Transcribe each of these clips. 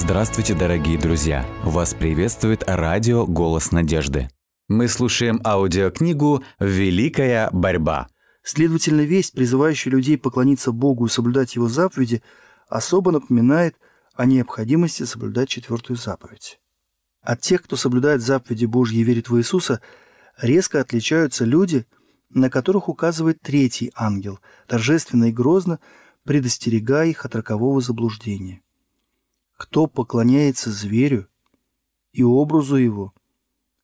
Здравствуйте, дорогие друзья! Вас приветствует радио «Голос надежды». Мы слушаем аудиокнигу «Великая борьба». Следовательно, весть, призывающая людей поклониться Богу и соблюдать Его заповеди, особо напоминает о необходимости соблюдать четвертую заповедь. От тех, кто соблюдает заповеди Божьи и верит в Иисуса, резко отличаются люди, на которых указывает третий ангел, торжественно и грозно предостерегая их от рокового заблуждения. Кто поклоняется зверю и образу его,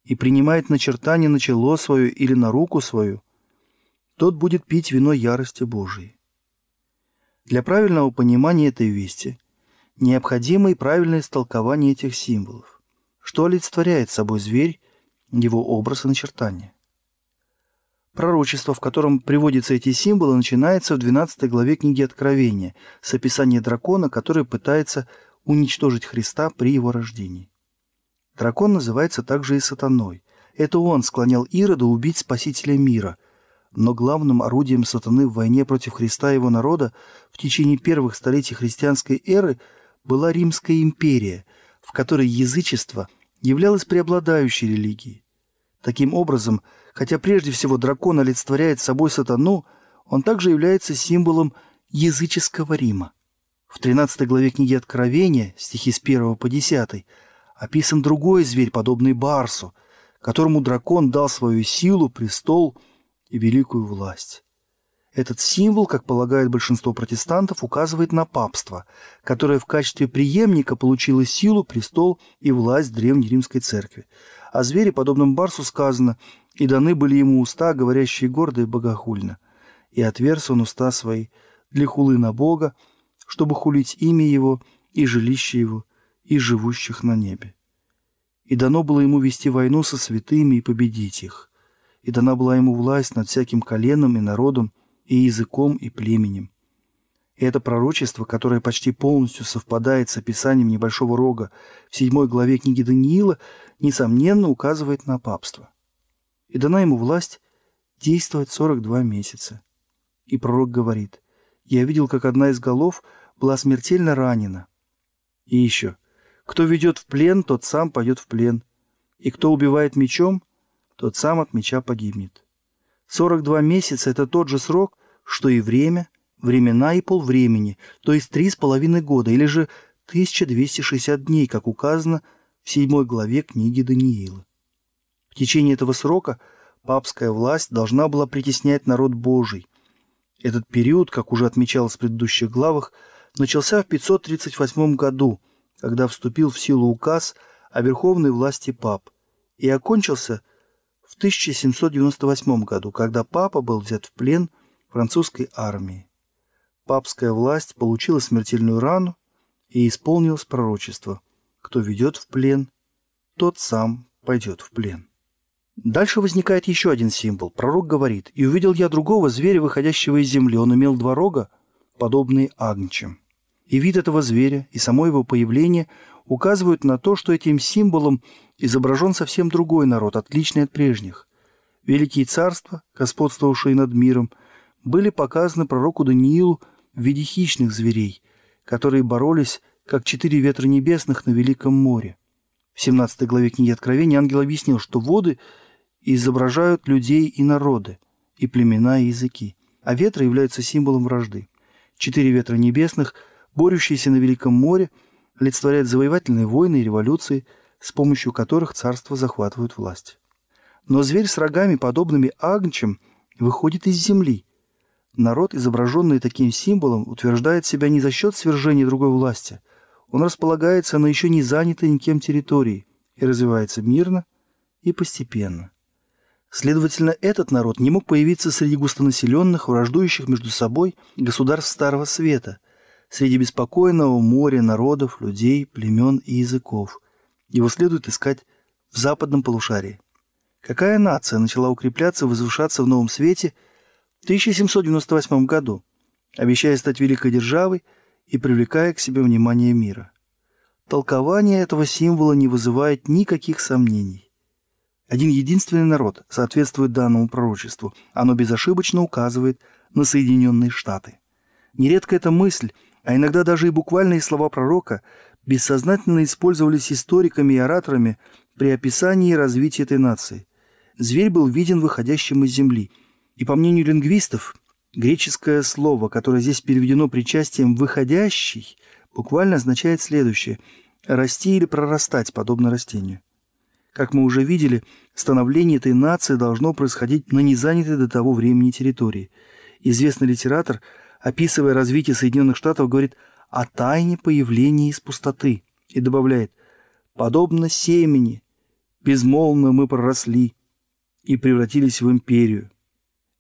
и принимает начертание на чело свое или на руку свою, тот будет пить вино ярости Божией. Для правильного понимания этой вести необходимо и правильное истолкование этих символов. Что олицетворяет собой зверь, его образ и начертание? Пророчество, в котором приводятся эти символы, начинается в 12 главе книги Откровения с описания дракона, который пытается уничтожить Христа при его рождении. Дракон называется также и сатаной. Это он склонял Ирода убить Спасителя мира. Но главным орудием сатаны в войне против Христа и его народа в течение первых столетий христианской эры была Римская империя, в которой язычество являлось преобладающей религией. Таким образом, хотя прежде всего дракон олицетворяет собой сатану, он также является символом языческого Рима. В 13 главе книги Откровения, стихи с 1 по 10, описан другой зверь, подобный Барсу, которому дракон дал свою силу, престол и великую власть. Этот символ, как полагает большинство протестантов, указывает на папство, которое в качестве преемника получило силу, престол и власть Древней Римской Церкви. О звере, подобном Барсу, сказано «И даны были ему уста, говорящие гордо и богохульно, и отверз он уста свои для хулы на Бога, чтобы хулить имя Его и жилище Его, и живущих на небе. И дано было ему вести войну со святыми и победить их. И дана была ему власть над всяким коленом и народом, и языком, и племенем. И это пророчество, которое почти полностью совпадает с описанием небольшого рога в седьмой главе книги Даниила, несомненно указывает на папство. И дана ему власть действовать 42 месяца. И пророк говорит, я видел, как одна из голов была смертельно ранена. И еще. Кто ведет в плен, тот сам пойдет в плен. И кто убивает мечом, тот сам от меча погибнет. 42 месяца – это тот же срок, что и время, времена и полвремени, то есть три с половиной года, или же 1260 дней, как указано в седьмой главе книги Даниила. В течение этого срока папская власть должна была притеснять народ Божий, этот период, как уже отмечалось в предыдущих главах, начался в 538 году, когда вступил в силу указ о верховной власти пап, и окончился в 1798 году, когда папа был взят в плен французской армией. Папская власть получила смертельную рану и исполнилось пророчество «Кто ведет в плен, тот сам пойдет в плен». Дальше возникает еще один символ. Пророк говорит, «И увидел я другого зверя, выходящего из земли. Он имел два рога, подобные агнчам». И вид этого зверя, и само его появление указывают на то, что этим символом изображен совсем другой народ, отличный от прежних. Великие царства, господствовавшие над миром, были показаны пророку Даниилу в виде хищных зверей, которые боролись, как четыре ветра небесных на Великом море. В 17 главе книги Откровения ангел объяснил, что воды – изображают людей и народы, и племена, и языки, а ветры являются символом вражды. Четыре ветра небесных, борющиеся на Великом море, олицетворяют завоевательные войны и революции, с помощью которых царства захватывают власть. Но зверь с рогами, подобными агнчам, выходит из земли. Народ, изображенный таким символом, утверждает себя не за счет свержения другой власти. Он располагается на еще не занятой никем территории и развивается мирно и постепенно. Следовательно, этот народ не мог появиться среди густонаселенных, враждующих между собой государств Старого Света, среди беспокойного моря народов, людей, племен и языков. Его следует искать в западном полушарии. Какая нация начала укрепляться возвышаться в Новом Свете в 1798 году, обещая стать великой державой и привлекая к себе внимание мира? Толкование этого символа не вызывает никаких сомнений. Один единственный народ соответствует данному пророчеству. Оно безошибочно указывает на Соединенные Штаты. Нередко эта мысль, а иногда даже и буквальные слова пророка бессознательно использовались историками и ораторами при описании развития этой нации. Зверь был виден выходящим из земли. И по мнению лингвистов, греческое слово, которое здесь переведено причастием «выходящий», буквально означает следующее – расти или прорастать, подобно растению. Как мы уже видели, становление этой нации должно происходить на незанятой до того времени территории. Известный литератор, описывая развитие Соединенных Штатов, говорит о тайне появления из пустоты и добавляет «подобно семени, безмолвно мы проросли и превратились в империю».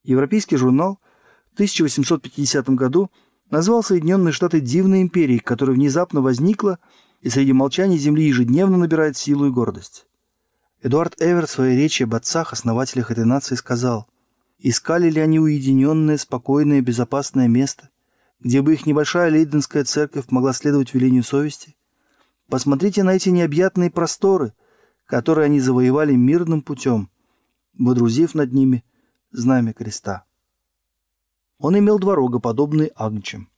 Европейский журнал в 1850 году назвал Соединенные Штаты дивной империей, которая внезапно возникла и среди молчания Земли ежедневно набирает силу и гордость. Эдуард Эвер в своей речи об отцах, основателях этой нации, сказал, «Искали ли они уединенное, спокойное, безопасное место, где бы их небольшая лейденская церковь могла следовать велению совести? Посмотрите на эти необъятные просторы, которые они завоевали мирным путем, водрузив над ними знамя креста». Он имел два рога, подобные агнчам.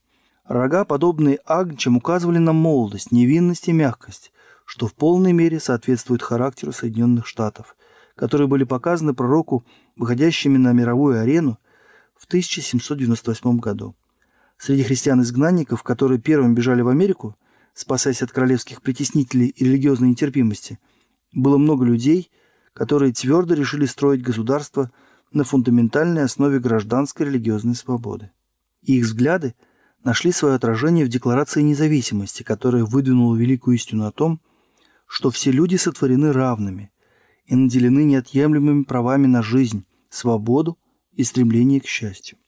Рога, подобные агнчам, указывали на молодость, невинность и мягкость, что в полной мере соответствует характеру Соединенных Штатов, которые были показаны пророку, выходящими на мировую арену в 1798 году. Среди христиан-изгнанников, которые первым бежали в Америку, спасаясь от королевских притеснителей и религиозной нетерпимости, было много людей, которые твердо решили строить государство на фундаментальной основе гражданской религиозной свободы. И их взгляды нашли свое отражение в Декларации независимости, которая выдвинула великую истину о том, что все люди сотворены равными и наделены неотъемлемыми правами на жизнь, свободу и стремление к счастью.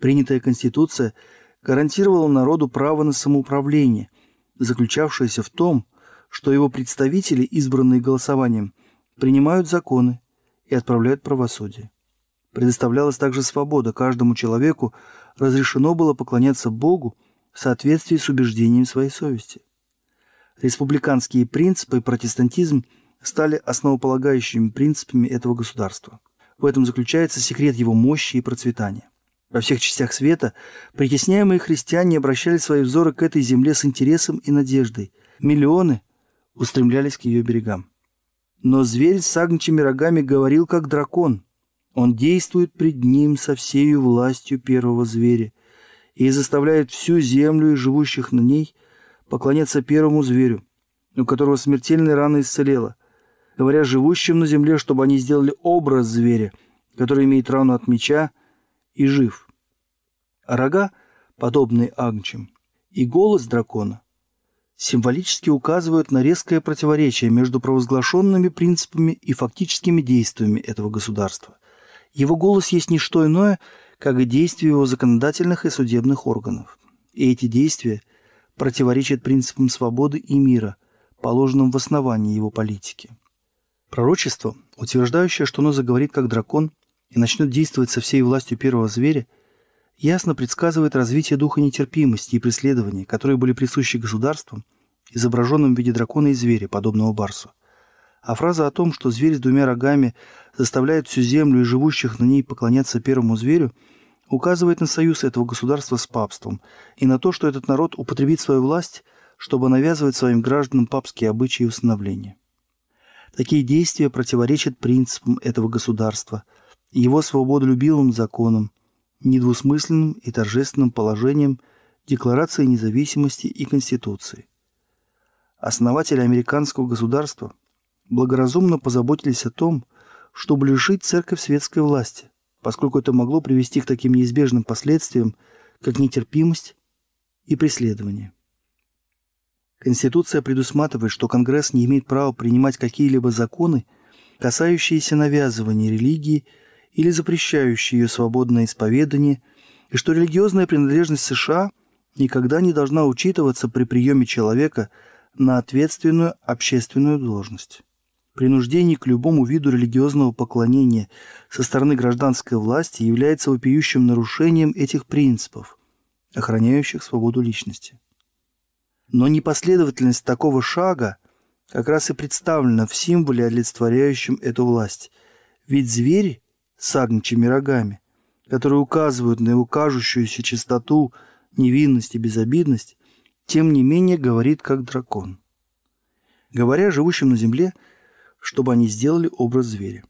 Принятая Конституция гарантировала народу право на самоуправление, заключавшееся в том, что его представители, избранные голосованием, принимают законы и отправляют правосудие. Предоставлялась также свобода, каждому человеку разрешено было поклоняться Богу в соответствии с убеждением своей совести – республиканские принципы и протестантизм стали основополагающими принципами этого государства. В этом заключается секрет его мощи и процветания. Во всех частях света притесняемые христиане обращали свои взоры к этой земле с интересом и надеждой. Миллионы устремлялись к ее берегам. Но зверь с агнчими рогами говорил, как дракон. Он действует пред ним со всею властью первого зверя и заставляет всю землю и живущих на ней поклоняться первому зверю, у которого смертельная рана исцелела, говоря живущим на земле, чтобы они сделали образ зверя, который имеет рану от меча и жив. А рога, подобные агнчим, и голос дракона символически указывают на резкое противоречие между провозглашенными принципами и фактическими действиями этого государства. Его голос есть не что иное, как и действия его законодательных и судебных органов. И эти действия – противоречит принципам свободы и мира, положенным в основании его политики. Пророчество, утверждающее, что оно заговорит как дракон и начнет действовать со всей властью первого зверя, ясно предсказывает развитие духа нетерпимости и преследования, которые были присущи государствам, изображенным в виде дракона и зверя, подобного барсу. А фраза о том, что зверь с двумя рогами заставляет всю землю и живущих на ней поклоняться первому зверю – указывает на союз этого государства с папством и на то, что этот народ употребит свою власть, чтобы навязывать своим гражданам папские обычаи и установления. Такие действия противоречат принципам этого государства его свободолюбивым законам, недвусмысленным и торжественным положениям Декларации независимости и Конституции. Основатели американского государства благоразумно позаботились о том, чтобы лишить церковь светской власти, поскольку это могло привести к таким неизбежным последствиям, как нетерпимость и преследование. Конституция предусматривает, что Конгресс не имеет права принимать какие-либо законы, касающиеся навязывания религии или запрещающие ее свободное исповедание, и что религиозная принадлежность США никогда не должна учитываться при приеме человека на ответственную общественную должность. Принуждение к любому виду религиозного поклонения со стороны гражданской власти является вопиющим нарушением этих принципов, охраняющих свободу личности. Но непоследовательность такого шага как раз и представлена в символе, олицетворяющем эту власть. Ведь звери с агнчими рогами, которые указывают на его кажущуюся чистоту, невинность и безобидность, тем не менее говорит как дракон. Говоря живущим на земле, чтобы они сделали образ зверя.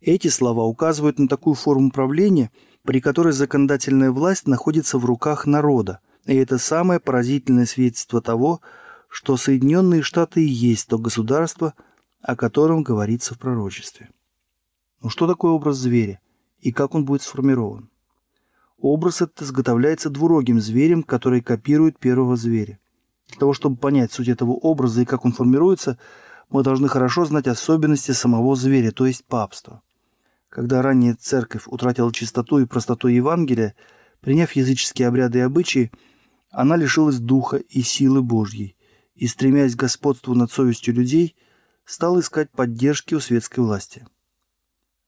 Эти слова указывают на такую форму правления, при которой законодательная власть находится в руках народа, и это самое поразительное свидетельство того, что Соединенные Штаты и есть то государство, о котором говорится в пророчестве. Но что такое образ зверя и как он будет сформирован? Образ этот изготовляется двурогим зверем, который копирует первого зверя. Для того, чтобы понять суть этого образа и как он формируется, мы должны хорошо знать особенности самого зверя, то есть папства. Когда ранняя церковь утратила чистоту и простоту Евангелия, приняв языческие обряды и обычаи, она лишилась духа и силы Божьей и, стремясь к господству над совестью людей, стала искать поддержки у светской власти.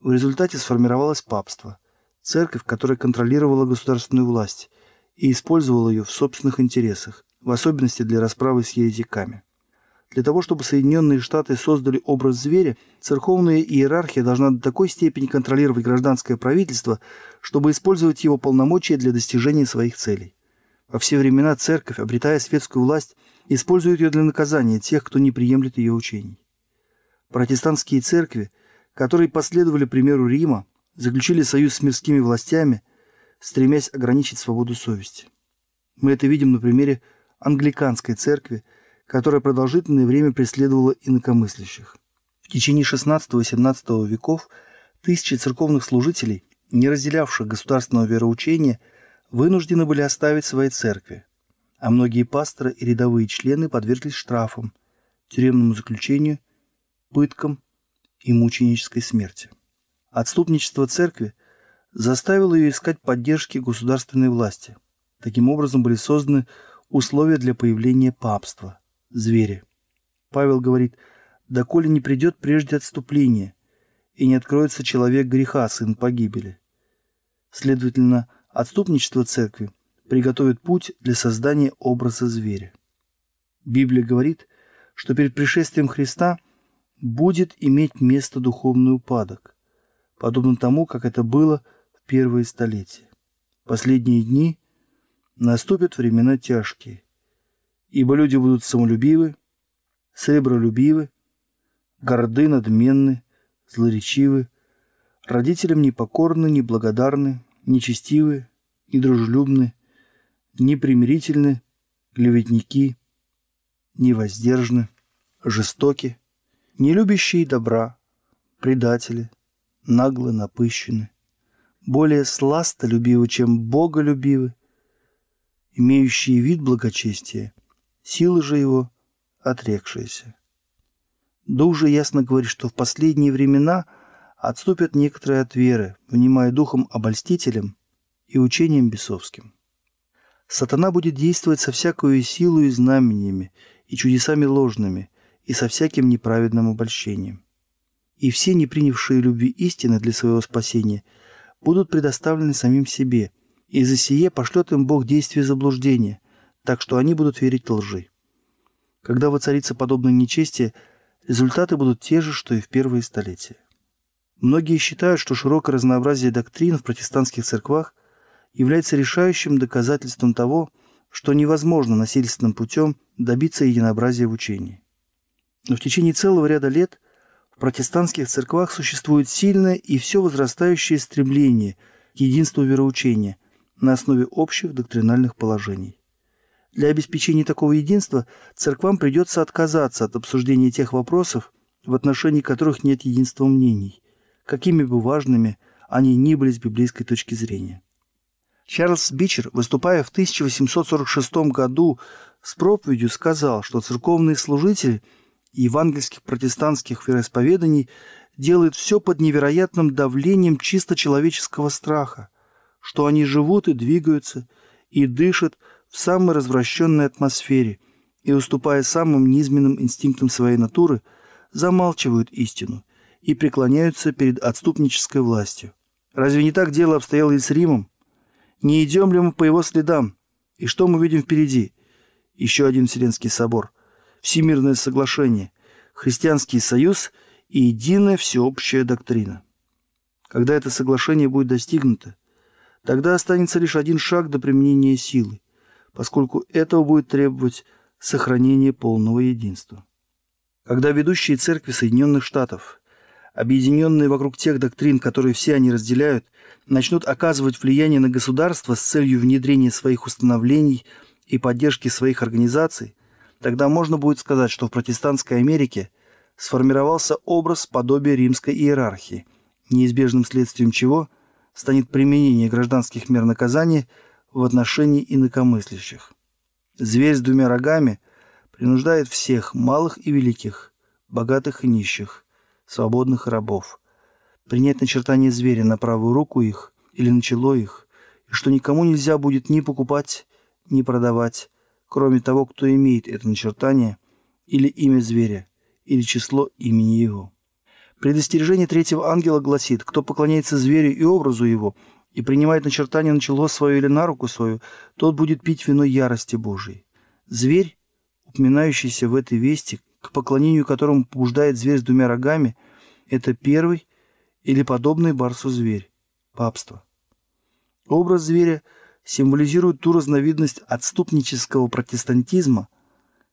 В результате сформировалось папство, церковь, которая контролировала государственную власть и использовала ее в собственных интересах, в особенности для расправы с еретиками. Для того, чтобы Соединенные Штаты создали образ зверя, церковная иерархия должна до такой степени контролировать гражданское правительство, чтобы использовать его полномочия для достижения своих целей. Во все времена церковь, обретая светскую власть, использует ее для наказания тех, кто не приемлет ее учений. Протестантские церкви – которые последовали примеру Рима, заключили союз с мирскими властями, стремясь ограничить свободу совести. Мы это видим на примере англиканской церкви, которая продолжительное время преследовала инакомыслящих. В течение XVI и XVII веков тысячи церковных служителей, не разделявших государственного вероучения, вынуждены были оставить свои церкви, а многие пасторы и рядовые члены подверглись штрафам, тюремному заключению, пыткам и мученической смерти. Отступничество церкви заставило ее искать поддержки государственной власти. Таким образом были созданы условия для появления папства, зверя. Павел говорит, «Доколе не придет прежде отступление, и не откроется человек греха, сын погибели». Следовательно, отступничество церкви приготовит путь для создания образа зверя. Библия говорит, что перед пришествием Христа – будет иметь место духовный упадок, подобно тому, как это было в первые столетия. Последние дни наступят времена тяжкие, ибо люди будут самолюбивы, сребролюбивы, горды, надменны, злоречивы, родителям непокорны, неблагодарны, нечестивы, недружелюбны, непримирительны, клеветники, невоздержаны, жестоки, не любящие добра, предатели, нагло напыщены, более сластолюбивы, чем боголюбивы, имеющие вид благочестия, силы же его отрекшиеся. Дух же ясно говорит, что в последние времена отступят некоторые от веры, внимая духом обольстителем и учением бесовским. Сатана будет действовать со всякою силой и знамениями, и чудесами ложными, и со всяким неправедным обольщением. И все, не принявшие любви истины для своего спасения, будут предоставлены самим себе, и за сие пошлет им Бог действие заблуждения, так что они будут верить лжи. Когда воцарится подобное нечестие, результаты будут те же, что и в первые столетия. Многие считают, что широкое разнообразие доктрин в протестантских церквах является решающим доказательством того, что невозможно насильственным путем добиться единообразия в учении. Но в течение целого ряда лет в протестантских церквах существует сильное и все возрастающее стремление к единству вероучения на основе общих доктринальных положений. Для обеспечения такого единства церквам придется отказаться от обсуждения тех вопросов, в отношении которых нет единства мнений, какими бы важными они ни были с библейской точки зрения. Чарльз Бичер, выступая в 1846 году с проповедью, сказал, что церковные служители – евангельских протестантских вероисповеданий делает все под невероятным давлением чисто человеческого страха, что они живут и двигаются, и дышат в самой развращенной атмосфере и, уступая самым низменным инстинктам своей натуры, замалчивают истину и преклоняются перед отступнической властью. Разве не так дело обстояло и с Римом? Не идем ли мы по его следам? И что мы видим впереди? Еще один Вселенский собор – Всемирное соглашение, Христианский союз и единая всеобщая доктрина. Когда это соглашение будет достигнуто, тогда останется лишь один шаг до применения силы поскольку этого будет требовать сохранение полного единства. Когда ведущие церкви Соединенных Штатов, объединенные вокруг тех доктрин, которые все они разделяют, начнут оказывать влияние на государство с целью внедрения своих установлений и поддержки своих организаций, тогда можно будет сказать, что в протестантской Америке сформировался образ подобия римской иерархии, неизбежным следствием чего станет применение гражданских мер наказания в отношении инакомыслящих. Зверь с двумя рогами принуждает всех, малых и великих, богатых и нищих, свободных и рабов, принять начертание зверя на правую руку их или на чело их, и что никому нельзя будет ни покупать, ни продавать, кроме того, кто имеет это начертание, или имя зверя, или число имени его. Предостережение третьего ангела гласит, кто поклоняется зверю и образу его, и принимает начертание на чело свое или на руку свою, тот будет пить вино ярости Божией. Зверь, упоминающийся в этой вести, к поклонению которому побуждает зверь с двумя рогами, это первый или подобный барсу зверь – папство. Образ зверя символизирует ту разновидность отступнического протестантизма,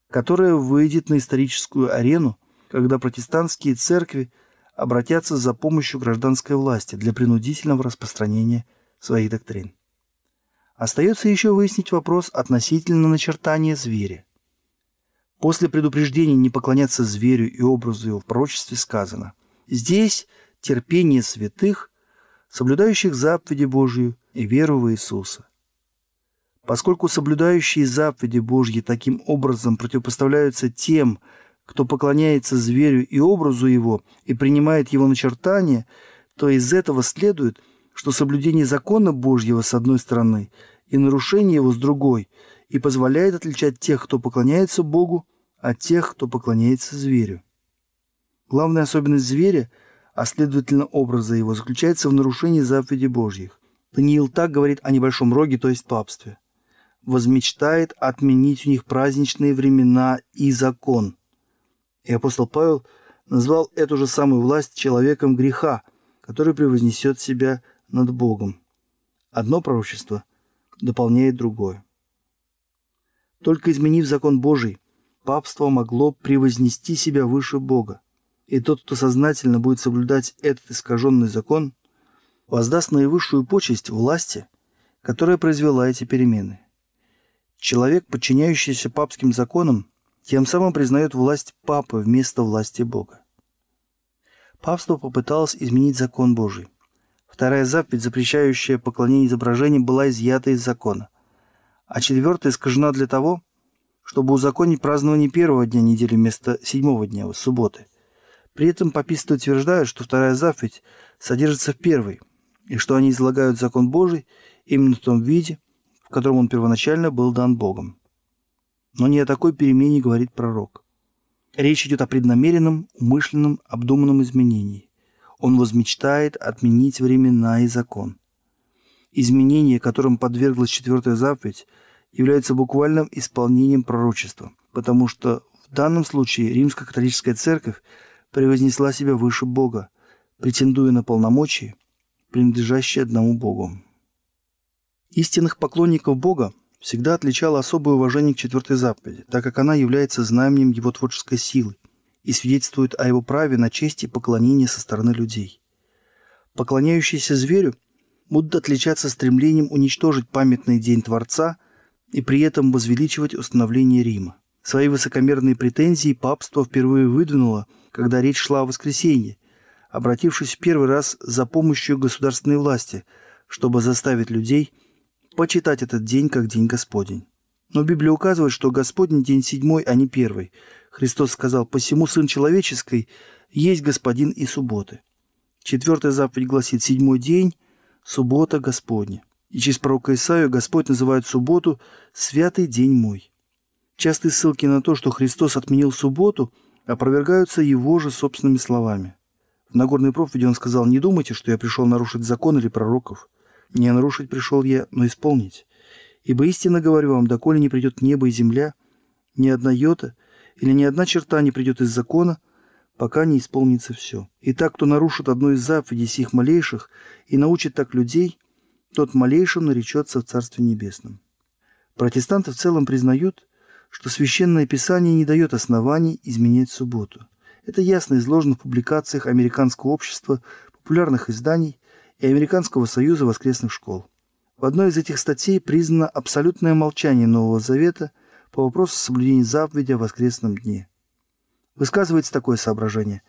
которая выйдет на историческую арену, когда протестантские церкви – обратятся за помощью гражданской власти для принудительного распространения своих доктрин. Остается еще выяснить вопрос относительно начертания зверя. После предупреждения не поклоняться зверю и образу его в пророчестве сказано «Здесь терпение святых, соблюдающих заповеди Божию и веру в Иисуса». Поскольку соблюдающие заповеди Божьи таким образом противопоставляются тем, кто поклоняется зверю и образу его и принимает его начертание, то из этого следует, что соблюдение закона Божьего с одной стороны и нарушение его с другой и позволяет отличать тех, кто поклоняется Богу, от тех, кто поклоняется зверю. Главная особенность зверя, а следовательно образа его, заключается в нарушении заповедей Божьих. Даниил так говорит о небольшом роге, то есть папстве. «Возмечтает отменить у них праздничные времена и закон». И апостол Павел назвал эту же самую власть человеком греха, который превознесет себя над Богом. Одно пророчество дополняет другое. Только изменив закон Божий, папство могло превознести себя выше Бога. И тот, кто сознательно будет соблюдать этот искаженный закон, воздаст наивысшую почесть власти, которая произвела эти перемены. Человек, подчиняющийся папским законам, тем самым признает власть Папы вместо власти Бога. Папство попыталось изменить закон Божий. Вторая заповедь, запрещающая поклонение изображениям, была изъята из закона. А четвертая искажена для того, чтобы узаконить празднование первого дня недели вместо седьмого дня, субботы. При этом паписты утверждают, что вторая заповедь содержится в первой, и что они излагают закон Божий именно в том виде, в котором он первоначально был дан Богом. Но не о такой перемене говорит пророк. Речь идет о преднамеренном, умышленном, обдуманном изменении. Он возмечтает отменить времена и закон. Изменение, которым подверглась четвертая заповедь, является буквальным исполнением пророчества, потому что в данном случае римско-католическая церковь превознесла себя выше Бога, претендуя на полномочия, принадлежащие одному Богу. Истинных поклонников Бога всегда отличало особое уважение к четвертой заповеди, так как она является знаменем его творческой силы и свидетельствует о его праве на честь и поклонение со стороны людей. Поклоняющиеся зверю будут отличаться стремлением уничтожить памятный день Творца и при этом возвеличивать установление Рима. Свои высокомерные претензии папство впервые выдвинуло, когда речь шла о воскресенье, обратившись в первый раз за помощью государственной власти, чтобы заставить людей – почитать этот день как день Господень. Но Библия указывает, что Господень день седьмой, а не первый. Христос сказал, «Посему Сын Человеческий есть Господин и субботы». Четвертая заповедь гласит «Седьмой день, суббота Господня». И через пророка Исаию Господь называет субботу «святый день мой». Частые ссылки на то, что Христос отменил субботу, опровергаются его же собственными словами. В Нагорной проповеди он сказал, «Не думайте, что я пришел нарушить закон или пророков. Не нарушить пришел я, но исполнить. Ибо истинно говорю вам, доколе не придет небо и земля, ни одна йота или ни одна черта не придет из закона, пока не исполнится все. И так, кто нарушит одну из заповедей сих малейших и научит так людей, тот малейшим наречется в Царстве Небесном. Протестанты в целом признают, что Священное Писание не дает оснований изменять субботу. Это ясно изложено в публикациях Американского общества, популярных изданий и Американского союза воскресных школ. В одной из этих статей признано абсолютное молчание Нового Завета по вопросу соблюдения заповеди о воскресном дне. Высказывается такое соображение.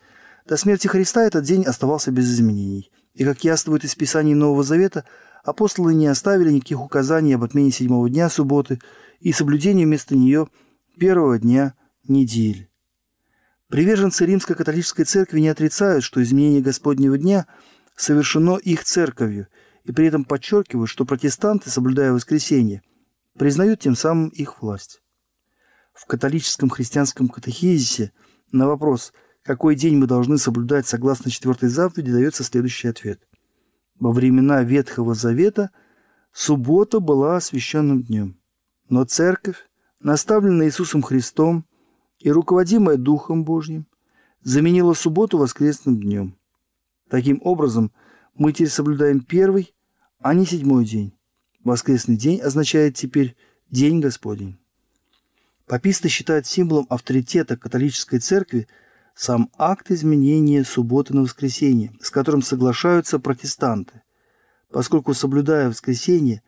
До смерти Христа этот день оставался без изменений. И, как яствует из Писаний Нового Завета, апостолы не оставили никаких указаний об отмене седьмого дня субботы и соблюдении вместо нее первого дня недели. Приверженцы Римской католической церкви не отрицают, что изменение Господнего дня совершено их церковью, и при этом подчеркивают, что протестанты, соблюдая воскресенье, признают тем самым их власть. В католическом христианском катехизисе на вопрос – какой день мы должны соблюдать согласно четвертой заповеди, дается следующий ответ. Во времена Ветхого Завета суббота была освященным днем, но церковь, наставленная Иисусом Христом и руководимая Духом Божьим, заменила субботу воскресным днем. Таким образом, мы теперь соблюдаем первый, а не седьмой день. Воскресный день означает теперь День Господень. Паписты считают символом авторитета католической церкви – сам акт изменения субботы на воскресенье, с которым соглашаются протестанты, поскольку, соблюдая воскресенье,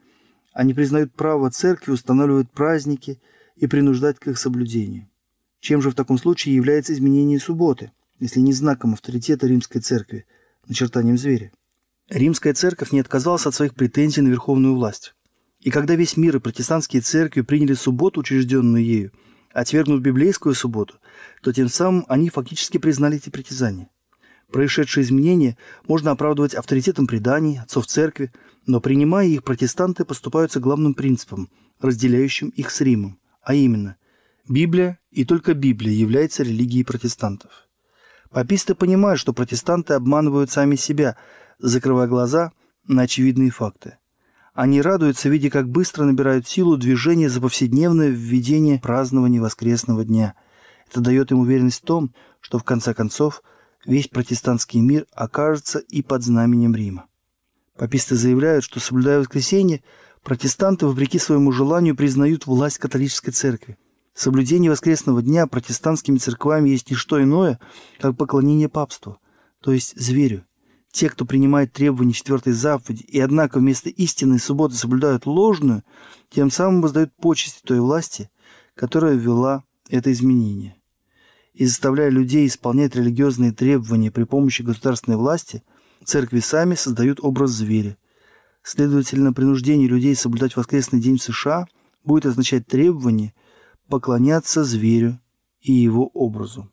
они признают право церкви устанавливать праздники и принуждать к их соблюдению. Чем же в таком случае является изменение субботы, если не знаком авторитета римской церкви, начертанием зверя? Римская церковь не отказалась от своих претензий на верховную власть. И когда весь мир и протестантские церкви приняли субботу, учрежденную ею, отвергнув библейскую субботу, то тем самым они фактически признали эти притязания. Происшедшие изменения можно оправдывать авторитетом преданий, отцов церкви, но принимая их, протестанты поступаются главным принципом, разделяющим их с Римом, а именно Библия и только Библия является религией протестантов. Паписты понимают, что протестанты обманывают сами себя, закрывая глаза на очевидные факты. Они радуются, видя, как быстро набирают силу движения за повседневное введение празднования воскресного дня. Это дает им уверенность в том, что в конце концов весь протестантский мир окажется и под знаменем Рима. Паписты заявляют, что, соблюдая воскресенье, протестанты, вопреки своему желанию, признают власть католической церкви. Соблюдение воскресного дня протестантскими церквами есть не что иное, как поклонение папству, то есть зверю. Те, кто принимает требования четвертой заповеди и, однако, вместо истинной субботы соблюдают ложную, тем самым воздают почести той власти, которая ввела это изменение. И заставляя людей исполнять религиозные требования при помощи государственной власти, церкви сами создают образ зверя. Следовательно, принуждение людей соблюдать воскресный день в США будет означать требование поклоняться зверю и его образу.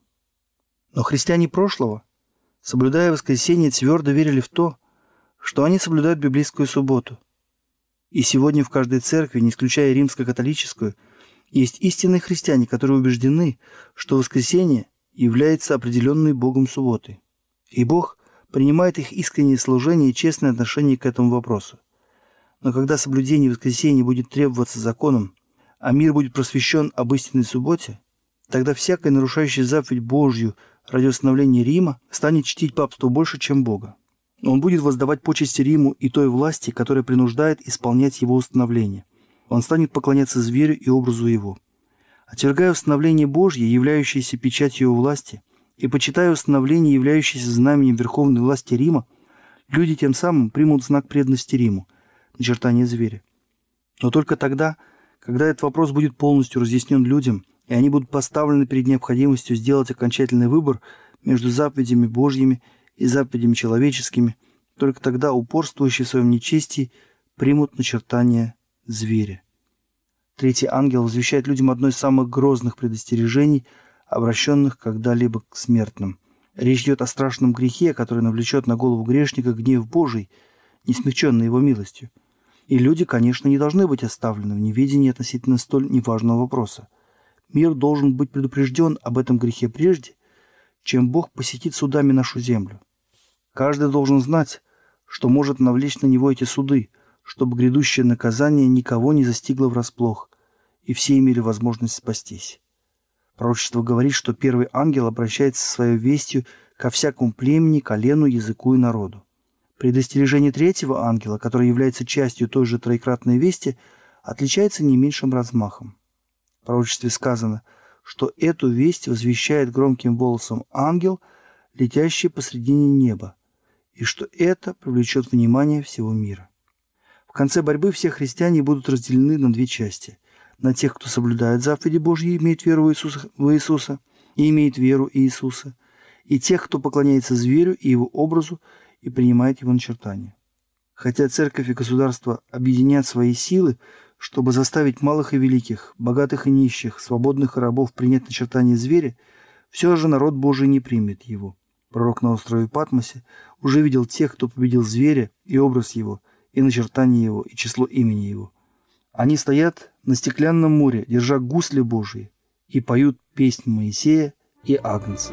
Но христиане прошлого – соблюдая воскресенье, твердо верили в то, что они соблюдают библейскую субботу. И сегодня в каждой церкви, не исключая римско-католическую, есть истинные христиане, которые убеждены, что воскресенье является определенной Богом субботой. И Бог принимает их искреннее служение и честное отношение к этому вопросу. Но когда соблюдение воскресенья будет требоваться законом, а мир будет просвещен об истинной субботе, тогда всякое нарушающее заповедь Божью ради установления Рима станет чтить папство больше, чем Бога. Он будет воздавать почести Риму и той власти, которая принуждает исполнять его установление. Он станет поклоняться зверю и образу его. Отвергая установление Божье, являющееся печатью его власти, и почитая установление, являющееся знаменем верховной власти Рима, люди тем самым примут знак преданности Риму, начертание зверя. Но только тогда, когда этот вопрос будет полностью разъяснен людям – и они будут поставлены перед необходимостью сделать окончательный выбор между заповедями Божьими и заповедями человеческими, только тогда упорствующие в своем нечестии примут начертание зверя. Третий ангел возвещает людям одно из самых грозных предостережений, обращенных когда-либо к смертным. Речь идет о страшном грехе, который навлечет на голову грешника гнев Божий, не смягченный его милостью. И люди, конечно, не должны быть оставлены в неведении относительно столь неважного вопроса – Мир должен быть предупрежден об этом грехе прежде, чем Бог посетит судами нашу землю. Каждый должен знать, что может навлечь на него эти суды, чтобы грядущее наказание никого не застигло врасплох, и все имели возможность спастись. Пророчество говорит, что первый ангел обращается со своей вестью ко всякому племени, колену, языку и народу. Предостережение третьего ангела, который является частью той же троекратной вести, отличается не меньшим размахом. В пророчестве сказано, что эту весть возвещает громким голосом ангел, летящий посредине неба, и что это привлечет внимание всего мира. В конце борьбы все христиане будут разделены на две части. На тех, кто соблюдает заповеди Божьи и имеет веру в Иисуса, в Иисуса и имеет веру Иисуса, и тех, кто поклоняется зверю и его образу и принимает его начертания. Хотя церковь и государство объединят свои силы, чтобы заставить малых и великих, богатых и нищих, свободных и рабов принять начертание зверя, все же народ Божий не примет его. Пророк на острове Патмосе уже видел тех, кто победил зверя и образ его, и начертание его, и число имени его. Они стоят на стеклянном море, держа гусли Божии, и поют песнь Моисея и Агнца.